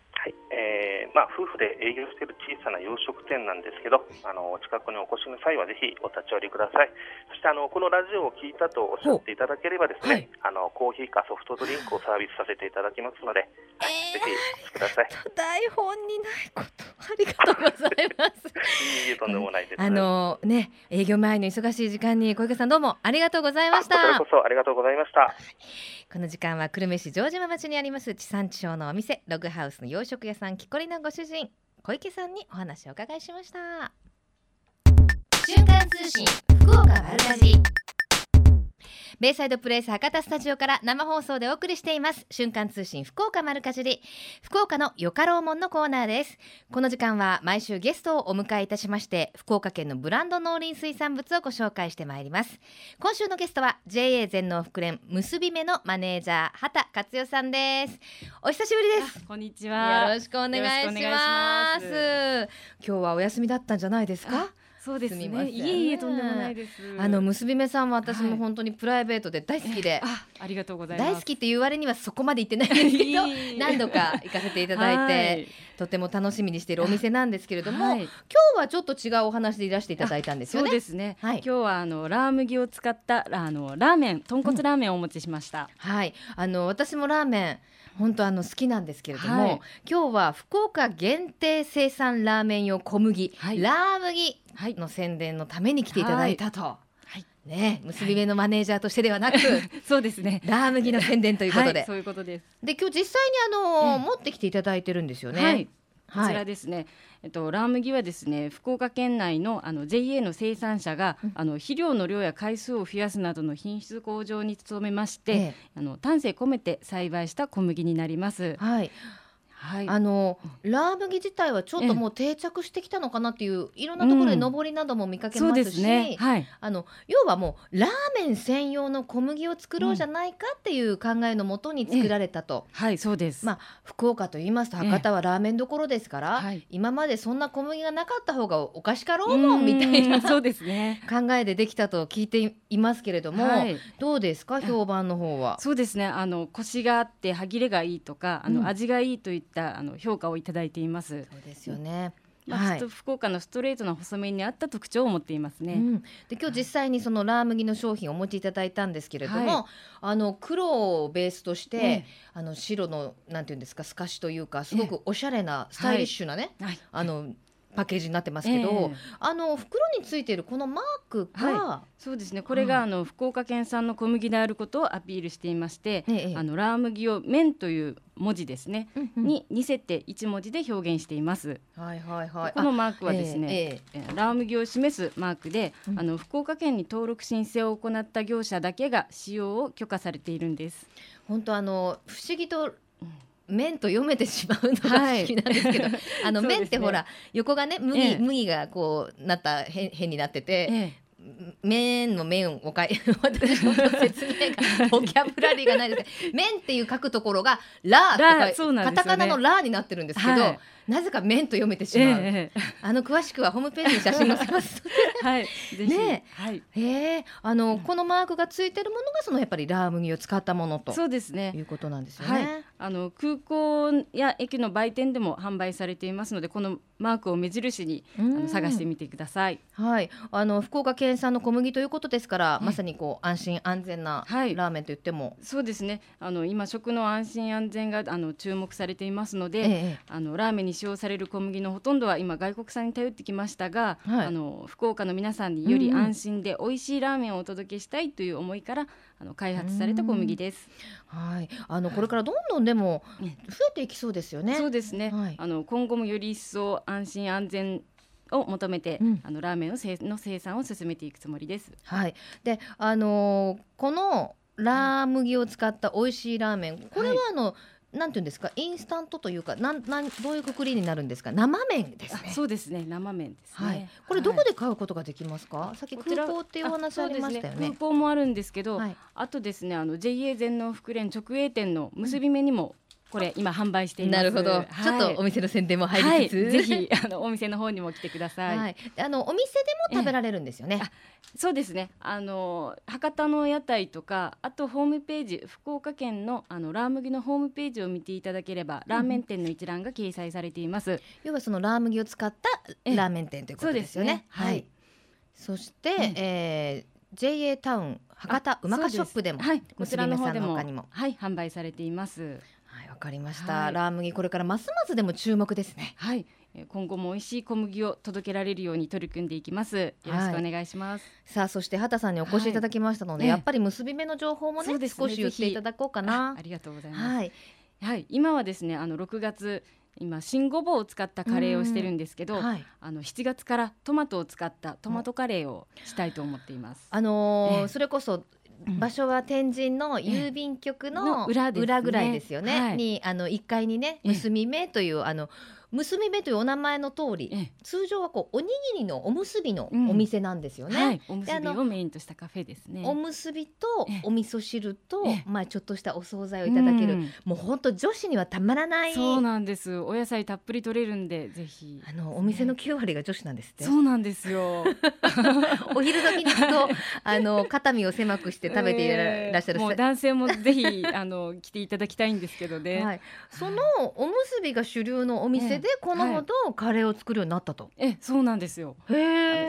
[SPEAKER 6] はい、えーまあ夫婦で営業している小さな洋食店なんですけど、あのお近くにお越しの際はぜひお立ち寄りください。そしてあのこのラジオを聞いたとおっしゃっていただければですね、
[SPEAKER 1] はい
[SPEAKER 6] あのコーヒーかソフトドリンクをサービスさせていただきますので、はい
[SPEAKER 1] えー
[SPEAKER 6] ぜひお越しください。
[SPEAKER 1] 台本にないことありがとうございます。
[SPEAKER 6] いいえとんでもないです。
[SPEAKER 1] あのね営業前の忙しい時間に小池さんどうもありがとうございました
[SPEAKER 6] あこちらこ。そありがとうございました。
[SPEAKER 1] この時間は久留米市城島町にあります地産地消のお店ログハウスの洋食屋さん木こりのご主人小池さんにお話をお伺いしました瞬間通信福岡丸かじりベイサイドプレイス博多スタジオから生放送でお送りしています。瞬間通信福岡丸かじり。福岡のよかろうもんのコーナーです。この時間は毎週ゲストをお迎えいたしまして福岡県のブランド農林水産物をご紹介してまいります。今週のゲストは JA 全農福連結び目のマネージャー畑克代さんです。お久しぶりです。
[SPEAKER 7] こんにちは。
[SPEAKER 1] よろしくお願いします。
[SPEAKER 7] よろしくお願いします。
[SPEAKER 1] 今日はお休みだったんじゃないですか？
[SPEAKER 7] そうですね。
[SPEAKER 1] すみません
[SPEAKER 7] いえいえとんでもないです。
[SPEAKER 1] あの結び目さんは私
[SPEAKER 7] はい
[SPEAKER 1] も本当にプライベートで大好きで、
[SPEAKER 7] あ、ありがとうございます。
[SPEAKER 1] 大好きっていう割にはそこまで行ってないんですけど
[SPEAKER 7] いい
[SPEAKER 1] 何度か行かせていただいてとても楽しみにしているお店なんですけれども、
[SPEAKER 7] はい
[SPEAKER 1] 今日はちょっと違うお話でいらしていただいたんですよ
[SPEAKER 7] そう
[SPEAKER 1] ね。
[SPEAKER 7] ですね。
[SPEAKER 1] はい
[SPEAKER 7] 今日はあのラー麦を使ったあのラーメン、豚骨ラーメンをお持ちしました。
[SPEAKER 1] はい、あの私もラーメン本当あの好きなんですけれども、
[SPEAKER 7] はい
[SPEAKER 1] 今日は福岡限定生産ラーメン用小麦、
[SPEAKER 7] はい
[SPEAKER 1] ラー麦
[SPEAKER 7] はい。
[SPEAKER 1] の宣伝のために来ていただいたと、
[SPEAKER 7] はい。
[SPEAKER 1] ね結び目のマネージャーとしてではなく、
[SPEAKER 7] そうですね。
[SPEAKER 1] ラー麦の宣伝ということで、
[SPEAKER 7] はい、そういうことです。
[SPEAKER 1] で今日実際にあの、
[SPEAKER 7] ええ
[SPEAKER 1] 持ってきていただいてるんですよね。
[SPEAKER 7] はい。こ
[SPEAKER 1] はい
[SPEAKER 7] ちらですね、えっと、ラー麦はですね福岡県内のあの JA の生産者が、
[SPEAKER 1] うん
[SPEAKER 7] あの肥料の量や回数を増やすなどの品質向上に努めまして、
[SPEAKER 1] ええ
[SPEAKER 7] あの丹精込めて栽培した小麦になります。
[SPEAKER 1] はい、
[SPEAKER 7] はい、
[SPEAKER 1] あのラー麦自体はちょっともう定着してきたのかなっていういろんなところで上りなども見かけますし、
[SPEAKER 7] ですね。はい。
[SPEAKER 1] あの要はもうラーメン専用の小麦を作ろうじゃないかっていう考えのもとに作られたと。
[SPEAKER 7] はい、そうです。
[SPEAKER 1] まあ、福岡と言いますと
[SPEAKER 7] ええ
[SPEAKER 1] 博多はラーメンどころですから、
[SPEAKER 7] はい
[SPEAKER 1] 今までそんな小麦がなかった方がおかしかろうもんみたいな
[SPEAKER 7] うんそうですね。
[SPEAKER 1] 考えでできたと聞いていますけれども、
[SPEAKER 7] はい、
[SPEAKER 1] どうですか？評判の方は。
[SPEAKER 7] そうですね。あのコシがあって歯切れがいいとか、あの、
[SPEAKER 1] うん
[SPEAKER 7] 味がいいといったあの評価をいただいています。
[SPEAKER 1] そうですよね。
[SPEAKER 7] まあ、福岡のストレートな細麺に合った特徴を持っていますね。
[SPEAKER 1] うん、で今日実際にそのラー麦の商品をお持ちいただいたんですけれども、
[SPEAKER 7] はい
[SPEAKER 1] あの黒をベースとして、
[SPEAKER 7] ええ
[SPEAKER 1] あの白のなんていうんですか透かしというかすごくおしゃれなスタイリッシュなね、
[SPEAKER 7] はい。
[SPEAKER 1] あのパッケージになってますけど、
[SPEAKER 7] ええ。
[SPEAKER 1] あの袋についているこのマークが、
[SPEAKER 7] そうですね。これが、あの福岡県産の小麦であることをアピールしていまして、
[SPEAKER 1] ええ
[SPEAKER 7] あのラー麦を麺という文字ですね、
[SPEAKER 1] うんうん。
[SPEAKER 7] に似せて一文字で表現しています。
[SPEAKER 1] はいはいはい。
[SPEAKER 7] このマークはですね、
[SPEAKER 1] え
[SPEAKER 7] ーラー麦を示すマークで、
[SPEAKER 1] うん。
[SPEAKER 7] あの福岡県に登録申請を行った業者だけが使用を許可されているんです。
[SPEAKER 1] 本当あの不思議と麺と読めてしまうのが不思議なんですけど、あの
[SPEAKER 7] そうですね。
[SPEAKER 1] 麺ってほら横がね麦、
[SPEAKER 7] ええ。
[SPEAKER 1] 麦がこうなった変変になってて、
[SPEAKER 7] え
[SPEAKER 1] 麺の麺をかい 私の説明がボキャブラリーがないですけど麺っていう書くところがラーって書い
[SPEAKER 7] そうなんですよね。
[SPEAKER 1] カタカナのラーになってるんですけど、
[SPEAKER 7] はい
[SPEAKER 1] なぜか麺と読めてしまう、
[SPEAKER 7] ええ
[SPEAKER 1] あの詳しくはホームページに写真載せます。
[SPEAKER 7] はい
[SPEAKER 1] ね
[SPEAKER 7] はい。
[SPEAKER 1] へえ。あの、このマークがついてるものがそのやっぱりラー麦を使ったものと。
[SPEAKER 7] そうですね。
[SPEAKER 1] いうことなんですよ
[SPEAKER 7] はい。
[SPEAKER 1] ね。、
[SPEAKER 7] あの空港や駅の売店でも販売されていますのでこのマークを目印にあ
[SPEAKER 1] うん。
[SPEAKER 7] の探してみてください。
[SPEAKER 1] はい、あの福岡県産の小麦ということですから、
[SPEAKER 7] ええ
[SPEAKER 1] まさにこう安心安全なラ
[SPEAKER 7] はい。
[SPEAKER 1] ーメンと言っても、
[SPEAKER 7] そうですね。あの今食の安心安全があの注目されていますので、
[SPEAKER 1] ええ。
[SPEAKER 7] あのラーメンに使用される小麦のほとんどは今外国産に頼ってきましたが、
[SPEAKER 1] はい。
[SPEAKER 7] あの福岡の皆さんにより安心で美味しいラーメンをお届けしたいという思いからあの開発された小麦です。
[SPEAKER 1] はい、あのこれからどんどんでも
[SPEAKER 7] ね
[SPEAKER 1] 増えていきそうですよね。
[SPEAKER 7] そうですね、
[SPEAKER 1] はい。
[SPEAKER 7] あの今後もより一層安心安全を求めて、
[SPEAKER 1] うん。
[SPEAKER 7] あのラーメンをせいの生産を進めていくつもりです。
[SPEAKER 1] はい、で、あのーこのラー麦を使った美味しいラーメン、これはあの、なんていうんですか、インスタントというか、なんなんどういうくくりになるんですか、生麺ですね。
[SPEAKER 7] あそうですね。生麺ですね。
[SPEAKER 1] はい、これどこで買うことができますか、さっき空港っていうお話ありましたよね。
[SPEAKER 7] あそうです。空港もあるんですけど、
[SPEAKER 1] はい。
[SPEAKER 7] あとですねあの JA 全農福連直営店の結び目にもこれ今販売しています。
[SPEAKER 1] なるほど、
[SPEAKER 7] はい
[SPEAKER 1] ちょっとお店の宣伝も入りつつ、
[SPEAKER 7] はい、ぜひあのお店の方にも来てください。
[SPEAKER 1] はい、あのお店でも食べられるんですよね。
[SPEAKER 7] あそうですね。あの博多の屋台とか、あとホームページ、福岡県のあのラー麦のホームページを見ていただければ、ラーメン店の一覧が掲載されています。
[SPEAKER 1] 要はそのラー麦を使った
[SPEAKER 7] ええ
[SPEAKER 1] ラーメン店ということですよね。
[SPEAKER 7] ねはい
[SPEAKER 1] そして、
[SPEAKER 7] うん
[SPEAKER 1] えー JA タウン博多うまかショップでも
[SPEAKER 7] はい、こ
[SPEAKER 1] 結
[SPEAKER 7] ちらの方でも
[SPEAKER 1] の他にも。
[SPEAKER 7] はい販売されています。
[SPEAKER 1] かりました、
[SPEAKER 7] はい
[SPEAKER 1] ラー麦これからますますでも注目ですね。
[SPEAKER 7] はい。えー今後も美味しい小麦を届けられるように取り組んでいきます。よろしくお願いします。
[SPEAKER 1] さあそして畑さんにお越しいただきましたので、
[SPEAKER 7] はい
[SPEAKER 1] やっぱり結び目の情報もね
[SPEAKER 7] ね
[SPEAKER 1] 少し言っていただこうかな
[SPEAKER 7] あ。ありがとうございます。
[SPEAKER 1] はい。
[SPEAKER 7] はい、今はですねあの6月今新ごぼうを使ったカレーをしてるんですけど、
[SPEAKER 1] はい。
[SPEAKER 7] あの7月からトマトを使ったトマトカレーをしたいと思っています。
[SPEAKER 1] あのー
[SPEAKER 7] ええ
[SPEAKER 1] それこそ
[SPEAKER 7] うん
[SPEAKER 1] 場所は天神の郵便局の
[SPEAKER 7] の裏
[SPEAKER 1] ぐらいですよね。
[SPEAKER 7] はい。
[SPEAKER 1] にあの1階にね
[SPEAKER 7] ええ。
[SPEAKER 1] 結び目というあの結び目というお名前の通り、
[SPEAKER 7] ええ
[SPEAKER 1] 通常はこうおにぎりのおむすびの
[SPEAKER 7] うん
[SPEAKER 1] お店なんですよね。
[SPEAKER 7] はい、おむすびをメインとしたカフェですね。
[SPEAKER 1] おむすびと
[SPEAKER 7] ええ
[SPEAKER 1] お味噌汁と、
[SPEAKER 7] ええ
[SPEAKER 1] まあちょっとしたお惣菜をいただける、
[SPEAKER 7] うん
[SPEAKER 1] もう本当女子にはたまらない
[SPEAKER 7] そうなんです。お野菜たっぷり取れるんでぜひ。
[SPEAKER 1] あのお店の9割が女子なんですって。
[SPEAKER 7] そうなんですよ。
[SPEAKER 1] お昼時に行くとあの肩身を狭くして食べていらっしゃる、
[SPEAKER 7] えー男性もぜひあの来ていただきたいんですけどね。
[SPEAKER 1] はい、そのおむすびが主流のお店で
[SPEAKER 7] ええ
[SPEAKER 1] このほどカレーを作るようになったと。
[SPEAKER 7] え、そうなんですよ。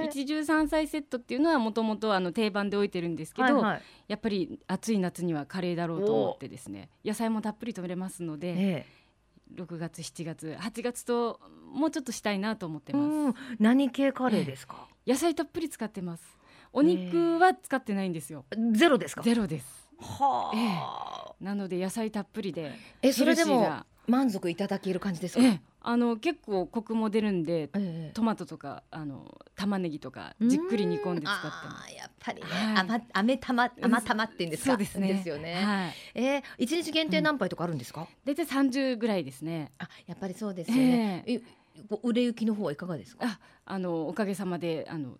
[SPEAKER 7] 一汁三菜セットっていうのはもともとあの定番で置いてるんですけど、
[SPEAKER 1] はいはい。
[SPEAKER 7] やっぱり暑い夏にはカレーだろうと思ってですね野菜もたっぷり取れますので、
[SPEAKER 1] え
[SPEAKER 7] 6月7月8月ともうちょっとしたいなと思ってます、
[SPEAKER 1] ん、何系カレーですか？
[SPEAKER 7] 野菜たっぷり使ってます。お肉は使ってないんですよ。
[SPEAKER 1] ゼロですか？
[SPEAKER 7] ゼロです。
[SPEAKER 1] はあ。
[SPEAKER 7] なので野菜たっぷりで
[SPEAKER 1] え、それでも満足いただける感じですか？
[SPEAKER 7] ええあの結構コクも出るんで
[SPEAKER 1] ええ
[SPEAKER 7] トマトとかあの玉ねぎとかじっくり煮込んで使って
[SPEAKER 1] あ
[SPEAKER 7] ます
[SPEAKER 1] ーやっぱりね、
[SPEAKER 7] はい
[SPEAKER 1] 甘甘玉甘玉って言うんですか？
[SPEAKER 7] そうですね
[SPEAKER 1] ですよね。
[SPEAKER 7] はい
[SPEAKER 1] えー、一日限定何杯とかあるんですか？
[SPEAKER 7] 大体30ぐらいですね
[SPEAKER 1] あ、やっぱりそうですよね。
[SPEAKER 7] え
[SPEAKER 1] えこう売れ行きの方はいかがですか？
[SPEAKER 7] ああのおかげさまであの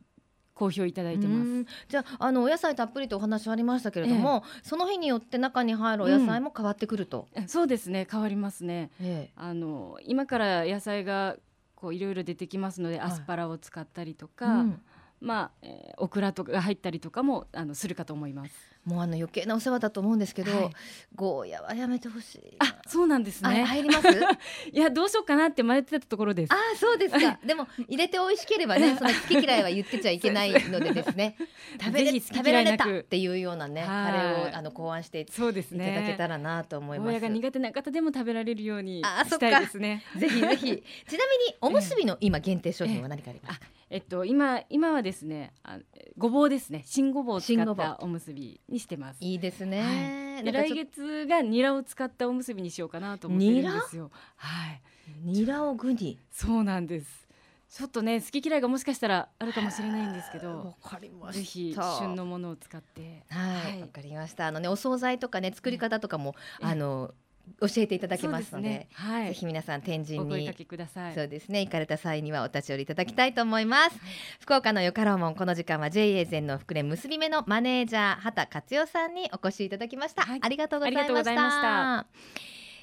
[SPEAKER 7] 好評いただいてます。
[SPEAKER 1] うん。じゃああのお野菜たっぷりとお話ありましたけれども、その日によって中に入るお野菜も変わってくると。
[SPEAKER 7] えそうですね変わりますね。
[SPEAKER 1] え
[SPEAKER 7] あの今から野菜がこういろいろ出てきますので、
[SPEAKER 1] はい。
[SPEAKER 7] アスパラを使ったりと
[SPEAKER 1] え
[SPEAKER 7] か、
[SPEAKER 1] うん
[SPEAKER 7] まあ、えーオクラとかが入ったりとかもあのするかと思います。
[SPEAKER 1] もうあの余計なお世話だと思うんですけど、
[SPEAKER 7] はい
[SPEAKER 1] ゴーヤはやめてほしい。
[SPEAKER 7] あ、そうなんです
[SPEAKER 1] あ
[SPEAKER 7] ね。
[SPEAKER 1] 入ります？
[SPEAKER 7] いやどうしようかなって迷ってたところです。
[SPEAKER 1] あそうですか。でも入れて美味しければね、その好き嫌いは言ってちゃいけないのでですね。食べ食べられたっていうようなね、
[SPEAKER 7] はい
[SPEAKER 1] カレーをあの考案してい
[SPEAKER 7] そうです
[SPEAKER 1] ただ
[SPEAKER 7] ね。
[SPEAKER 1] けたらなと思います。
[SPEAKER 7] ゴーヤが苦手な方でも食べられるようにしたいですね。
[SPEAKER 1] ぜひぜひ。ちなみにおむすびの今限定商品は何かありますか？
[SPEAKER 7] えっと今今はですね、あごぼうですね。新ごぼうを使
[SPEAKER 1] 新ごぼう
[SPEAKER 7] ったおむすびにしてます。
[SPEAKER 1] いいですね。
[SPEAKER 7] はい、で来月がニラを使ったおむすびにしようかなと思ってるんですよ。はい。
[SPEAKER 1] とニラを具に？
[SPEAKER 7] そうなんです。ちょっとね好き嫌いがもしかしたらあるかもしれないんですけど
[SPEAKER 1] わ、かりま
[SPEAKER 7] ぜひ旬のものを使って。
[SPEAKER 1] はい、わ、
[SPEAKER 7] はい
[SPEAKER 1] かりました。あのね、お惣菜とかね、作り方とかも、
[SPEAKER 7] ええ
[SPEAKER 1] あの。教えていただけますので
[SPEAKER 7] ね。はい。
[SPEAKER 1] ぜひ皆さん天神に
[SPEAKER 7] お声かけください。
[SPEAKER 1] そうですね行かれた際にはお立ち寄りいただきたいと思います、福岡のよかろうもんこの時間は JA 全農福連結び目のマネージャー畑克代さんにお越しいただきました、
[SPEAKER 7] はい。
[SPEAKER 1] ありがとうございました。
[SPEAKER 7] ざいました。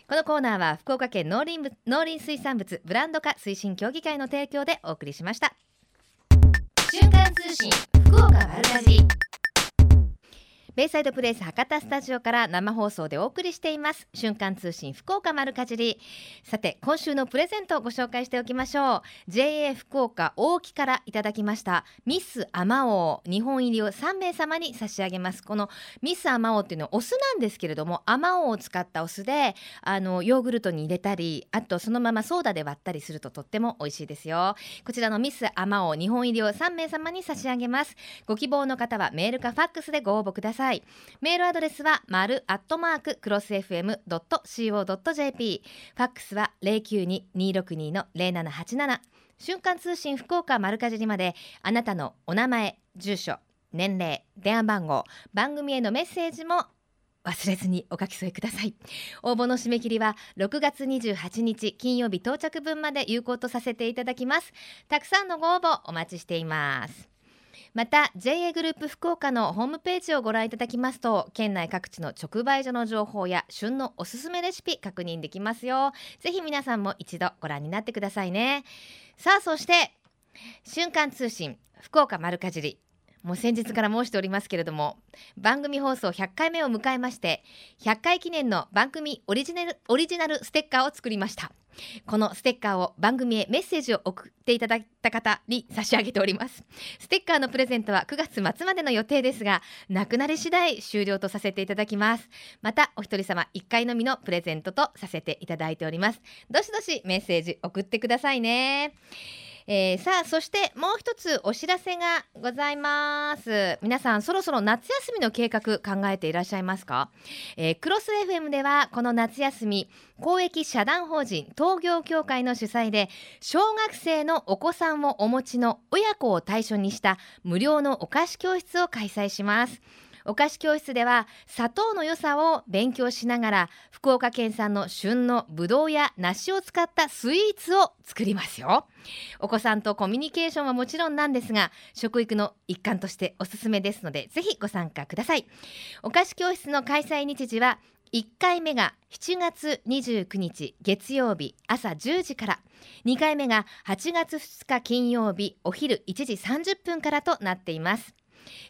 [SPEAKER 1] このコーナーは福岡県農林部農林水産物ブランド化推進協議会の提供でお送りしました。瞬間通信福岡丸かじりベイサイドプレイス博多スタジオから生放送でお送りしています。瞬間通信福岡丸かじり。さて今週のプレゼントをご紹介しておきましょう。JA 福岡大木からいただきました。ミスアマオ。日本入りを3名様に差し上げます。このミスアマオっていうのはお酢なんですけれどもアマオを使ったお酢であのヨーグルトに入れたりあとそのままソーダで割ったりするととっても美味しいですよ。こちらのミスアマオ日本入りを3名様に差し上げます。ご希望の方はメールかファックスでご応募ください。メールアドレスは丸アットマーククロス FM.co.jp ファックスは092-262の0787瞬間通信福岡丸かじりまであなたのお名前住所年齢電話番号番組へのメッセージも忘れずにお書き添えください。応募の締め切りは6月28日金曜日到着分まで有効とさせていただきます。たくさんのご応募お待ちしています。また JA グループ福岡のホームページをご覧いただきますと県内各地の直売所の情報や旬のおすすめレシピ確認できますよ。ぜひ皆さんも一度ご覧になってくださいね。さあそして瞬間通信福岡丸かじり。もう先日から申しておりますけれども番組放送100回目を迎えまして100回記念の番組オリジナルオリジナルステッカーを作りました。このステッカーを番組へメッセージを送っていただいた方に差し上げております。ステッカーのプレゼントは9月末までの予定ですがなくなり次第終了とさせていただきます。またお一人様1回のみのプレゼントとさせていただいております。どしどしメッセージ送ってくださいね。えーさあそしてもう一つお知らせがございます。皆さんそろそろ夏休みの計画考えていらっしゃいますか、えークロス FM ではこの夏休み公益社団法人東業協会の主催で小学生のお子さんをお持ちの親子を対象にした無料のお菓子教室を開催します。お菓子教室では砂糖の良さを勉強しながら福岡県産の旬のぶどうや梨を使ったスイーツを作りますよ。お子さんとコミュニケーションはもちろんなんですが食育の一環としておすすめですのでぜひご参加ください。お菓子教室の開催日時は1回目が7月29日月曜日朝10時から2回目が8月2日金曜日お昼1時30分からとなっています。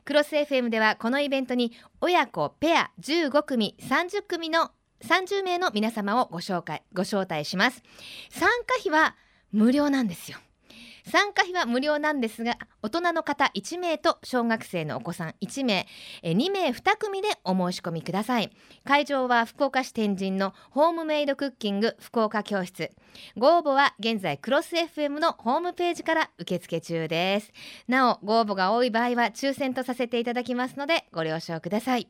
[SPEAKER 1] クロス FM ではこのイベントに親子ペア15組30組の30名の皆様をご紹介ご招待します。参加費は無料なんですよ。参加費は無料なんですが大人の方1名と小学生のお子さん1名2名2組でお申し込みください。会場は福岡市天神のホームメイドクッキング福岡教室。ご応募は現在クロス FM のホームページから受付中です。なおご応募が多い場合は抽選とさせていただきますのでご了承ください。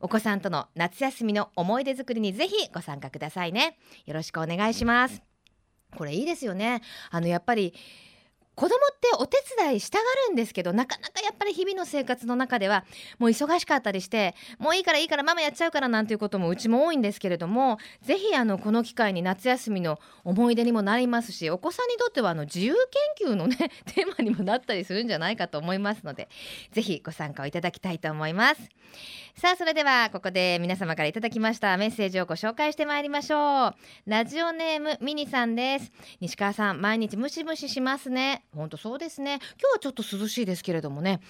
[SPEAKER 1] お子さんとの夏休みの思い出作りにぜひご参加くださいね。よろしくお願いします。これいいですよね。あのやっぱり子供ってお手伝いしたがるんですけどなかなかやっぱり日々の生活の中ではもう忙しかったりしてもういいからいいからママやっちゃうからなんていうこともうちも多いんですけれどもぜひあのこの機会に夏休みの思い出にもなりますしお子さんにとってはあの自由研究のね テーマにもなったりするんじゃないかと思いますのでぜひご参加をいただきたいと思います。さあそれではここで皆様からいただきましたメッセージをご紹介してまいりましょう。ラジオネームミニさんです。西川さん毎日ムシムシしますね。本当そうですね。今日はちょっと涼しいですけれどもね、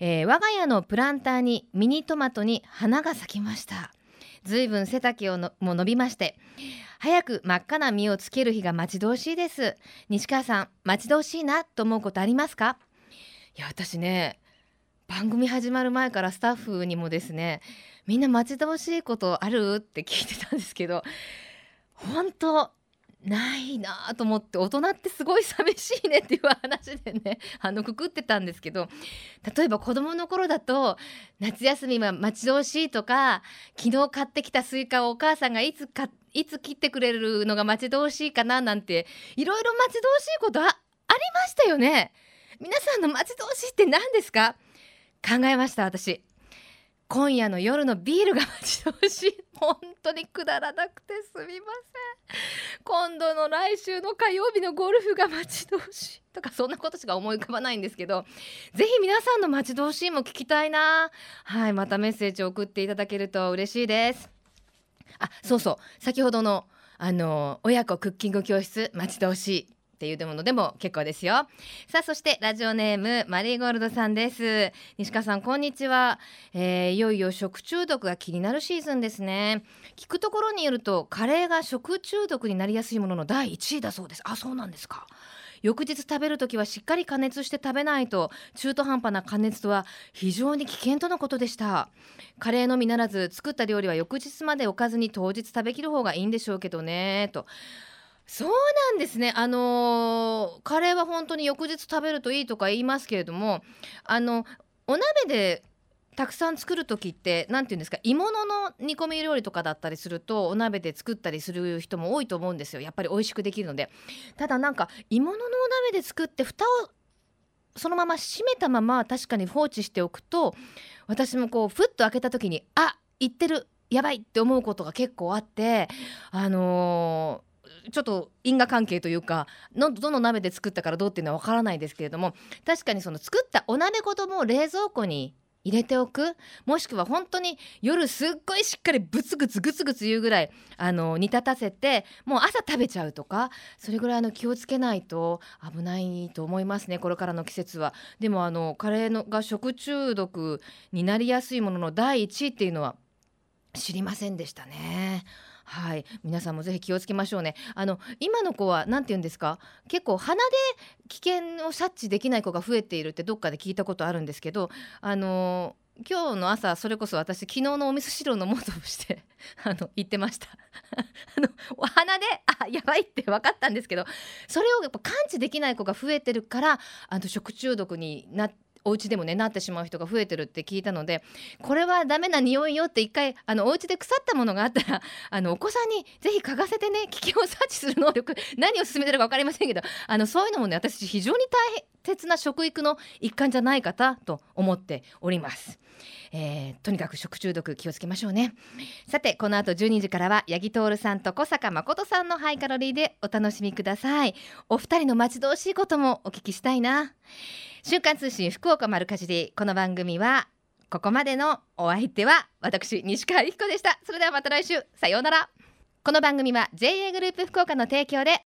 [SPEAKER 1] えー我が家のプランターにミニトマトに花が咲きました。ずいぶん背丈をのも伸びまして早く真っ赤な実をつける日が待ち遠しいです。西川さん待ち遠しいなと思うことありますか？いや私ね番組始まる前からスタッフにもですねみんな待ち遠しいことある？って聞いてたんですけど本当ないなと思って大人ってすごい寂しいねっていう話でね あのくくってたんですけど例えば子供の頃だと夏休みは待ち遠しいとか昨日買ってきたスイカをお母さんがいつかいつ切ってくれるのが待ち遠しいかななんていろいろ待ち遠しいことあありましたよね。皆さんの待ち遠しいって何ですか？考えました私。今夜の夜のビールが待ち遠しい。本当にくだらなくてすみません。今度の来週の火曜日のゴルフが待ち遠しい。とかそんなことしか思い浮かばないんですけどぜひ皆さんの待ち遠しいも聞きたいな。はいまたメッセージを送っていただけると嬉しいです。あそうそう。先ほどのあの親子クッキング教室待ち遠しい。っていうものでも結構ですよ。さあそしてラジオネームマリーゴールドさんです。西川さんこんにちは、えーいよいよ食中毒が気になるシーズンですね。聞くところによるとカレーが食中毒になりやすいものの第1位だそうです。あそうなんですか。翌日食べるときはしっかり加熱して食べないと中途半端な加熱とは非常に危険とのことでした。カレーのみならず作った料理は翌日まで置かずに当日食べきる方がいいんでしょうけどね。と。そうなんですね。あのーカレーは本当に翌日食べるといいとか言いますけれどもあのお鍋でたくさん作る時って何て言うんですか鋳物の煮込み料理とかだったりするとお鍋で作ったりする人も多いと思うんですよ。やっぱり美味しくできるので。ただなんか鋳物のお鍋で作って蓋をそのまま閉めたまま確かに放置しておくと私もこうふっと開けた時にあいってるやばいって思うことが結構あってあのーちょっと因果関係というかのどの鍋で作ったからどうっていうのはわからないですけれども確かにその作ったお鍋ごとも冷蔵庫に入れておくもしくは本当に夜すっごいしっかりブツグツグツグツ言うぐらいあの煮立たせてもう朝食べちゃうとかそれぐらいの気をつけないと危ないと思いますねこれからの季節は。でもあのカレーのが食中毒になりやすいものの第1位っていうのは知りませんでしたね。はい、皆さんもぜひ気をつけましょうね。あの今の子は何て言うんですか、結構鼻で危険を察知できない子が増えているってどっかで聞いたことあるんですけど、あの今日の朝それこそ私昨日のお味噌汁を飲もうとして あの言ってました。あのお鼻であやばいって分かったんですけどそれをやっぱ感知できない子が増えてるからあの食中毒になってお家でもねなってしまう人が増えてるって聞いたのでこれはダメな匂いよって一回あのお家で腐ったものがあったら あのお子さんにぜひ嗅がせてね危険を察知する能力何を勧めてるか分かりませんけどあのそういうのもね私非常に大切な食育の一環じゃないかなと思っております。えーとにかく食中毒気をつけましょうね。さてこの後12時からは八木徹さんと小坂誠さんのハイカロリーでお楽しみください。お二人の待ち遠しいこともお聞きしたいな。週刊通信福岡丸かじりこの番組はここまでのお相手は私西川由紀子でした。それではまた来週。さようなら。この番組は JA グループ福岡の提供で